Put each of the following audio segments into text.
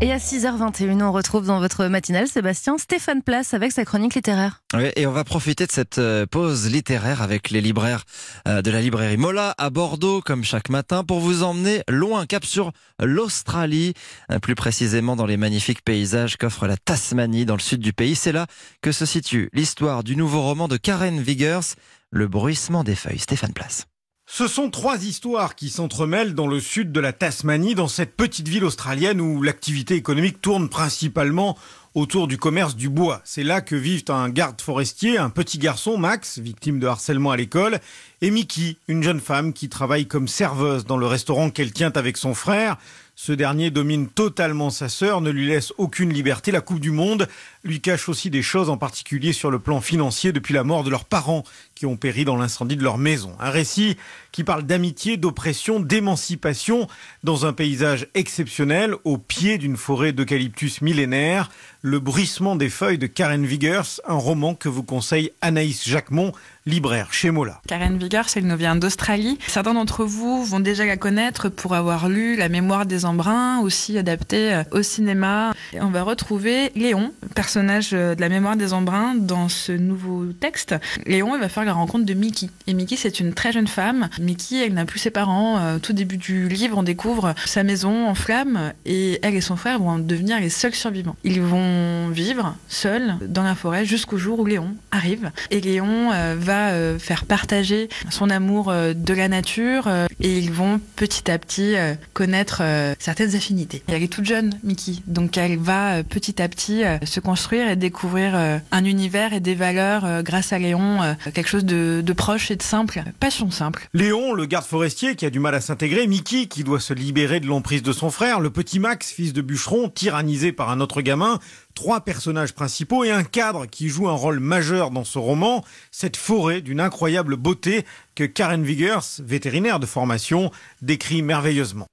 Et à 6h21, on retrouve dans votre matinale Sébastien Stéphane Place avec sa chronique littéraire. Oui, et on va profiter de cette euh, pause littéraire avec les libraires euh, de la librairie Mola à Bordeaux, comme chaque matin, pour vous emmener loin, cap sur l'Australie, euh, plus précisément dans les magnifiques paysages qu'offre la Tasmanie dans le sud du pays. C'est là que se situe l'histoire du nouveau roman de Karen Viggers, Le bruissement des feuilles. Stéphane Place. Ce sont trois histoires qui s'entremêlent dans le sud de la Tasmanie, dans cette petite ville australienne où l'activité économique tourne principalement autour du commerce du bois. C'est là que vivent un garde forestier, un petit garçon, Max, victime de harcèlement à l'école, et Mickey, une jeune femme qui travaille comme serveuse dans le restaurant qu'elle tient avec son frère. Ce dernier domine totalement sa sœur, ne lui laisse aucune liberté. La Coupe du Monde lui cache aussi des choses, en particulier sur le plan financier, depuis la mort de leurs parents qui ont péri dans l'incendie de leur maison. Un récit qui parle d'amitié, d'oppression, d'émancipation dans un paysage exceptionnel au pied d'une forêt d'eucalyptus millénaire. Le bruissement des feuilles de Karen Viggers, un roman que vous conseille Anaïs Jacquemont, libraire chez Mola. Karen Viggers, elle nous vient d'Australie. Certains d'entre vous vont déjà la connaître pour avoir lu La mémoire des embruns, aussi adaptée euh, au cinéma. On va retrouver Léon, personnage euh, de La mémoire des embruns, dans ce nouveau texte. Léon, va faire la rencontre de Mickey. Et Mickey, c'est une très jeune femme. Mickey, elle n'a plus ses parents. Euh, tout début du livre, on découvre sa maison en flammes et elle et son frère vont devenir les seuls survivants. Ils vont vivre seuls dans la forêt jusqu'au jour où Léon arrive. Et Léon va euh, faire partager son amour euh, de la nature euh, et ils vont petit à petit connaître certaines affinités. Elle est toute jeune, Mickey, donc elle va petit à petit se construire et découvrir un univers et des valeurs grâce à Léon, quelque chose de, de proche et de simple, passion simple. Léon, le garde forestier qui a du mal à s'intégrer, Mickey qui doit se libérer de l'emprise de son frère, le petit Max, fils de bûcheron, tyrannisé par un autre gamin, trois personnages principaux et un cadre qui joue un rôle majeur dans ce roman, cette forêt d'une incroyable beauté que Karen Viggers, vétérinaire de formation, décrit merveilleusement.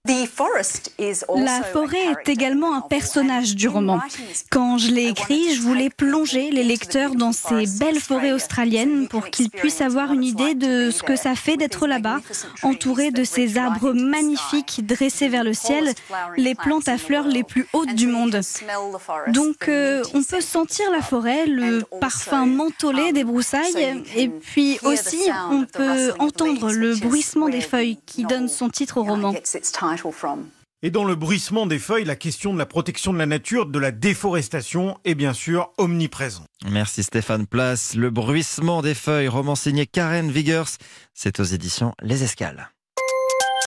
La forêt est également un personnage du roman. Quand je l'ai écrit, je voulais plonger les lecteurs dans ces belles forêts australiennes pour qu'ils puissent avoir une idée de ce que ça fait d'être là-bas, entouré de ces arbres magnifiques dressés vers le ciel, les plantes à fleurs les plus hautes du monde. Donc, euh, on peut sentir la forêt, le parfum mentholé des broussailles, et puis aussi, on peut entendre le bruissement des feuilles qui donne son titre au roman. Et dans le bruissement des feuilles, la question de la protection de la nature, de la déforestation est bien sûr omniprésente. Merci Stéphane Place. Le bruissement des feuilles, roman signé Karen Viggers, c'est aux éditions Les Escales.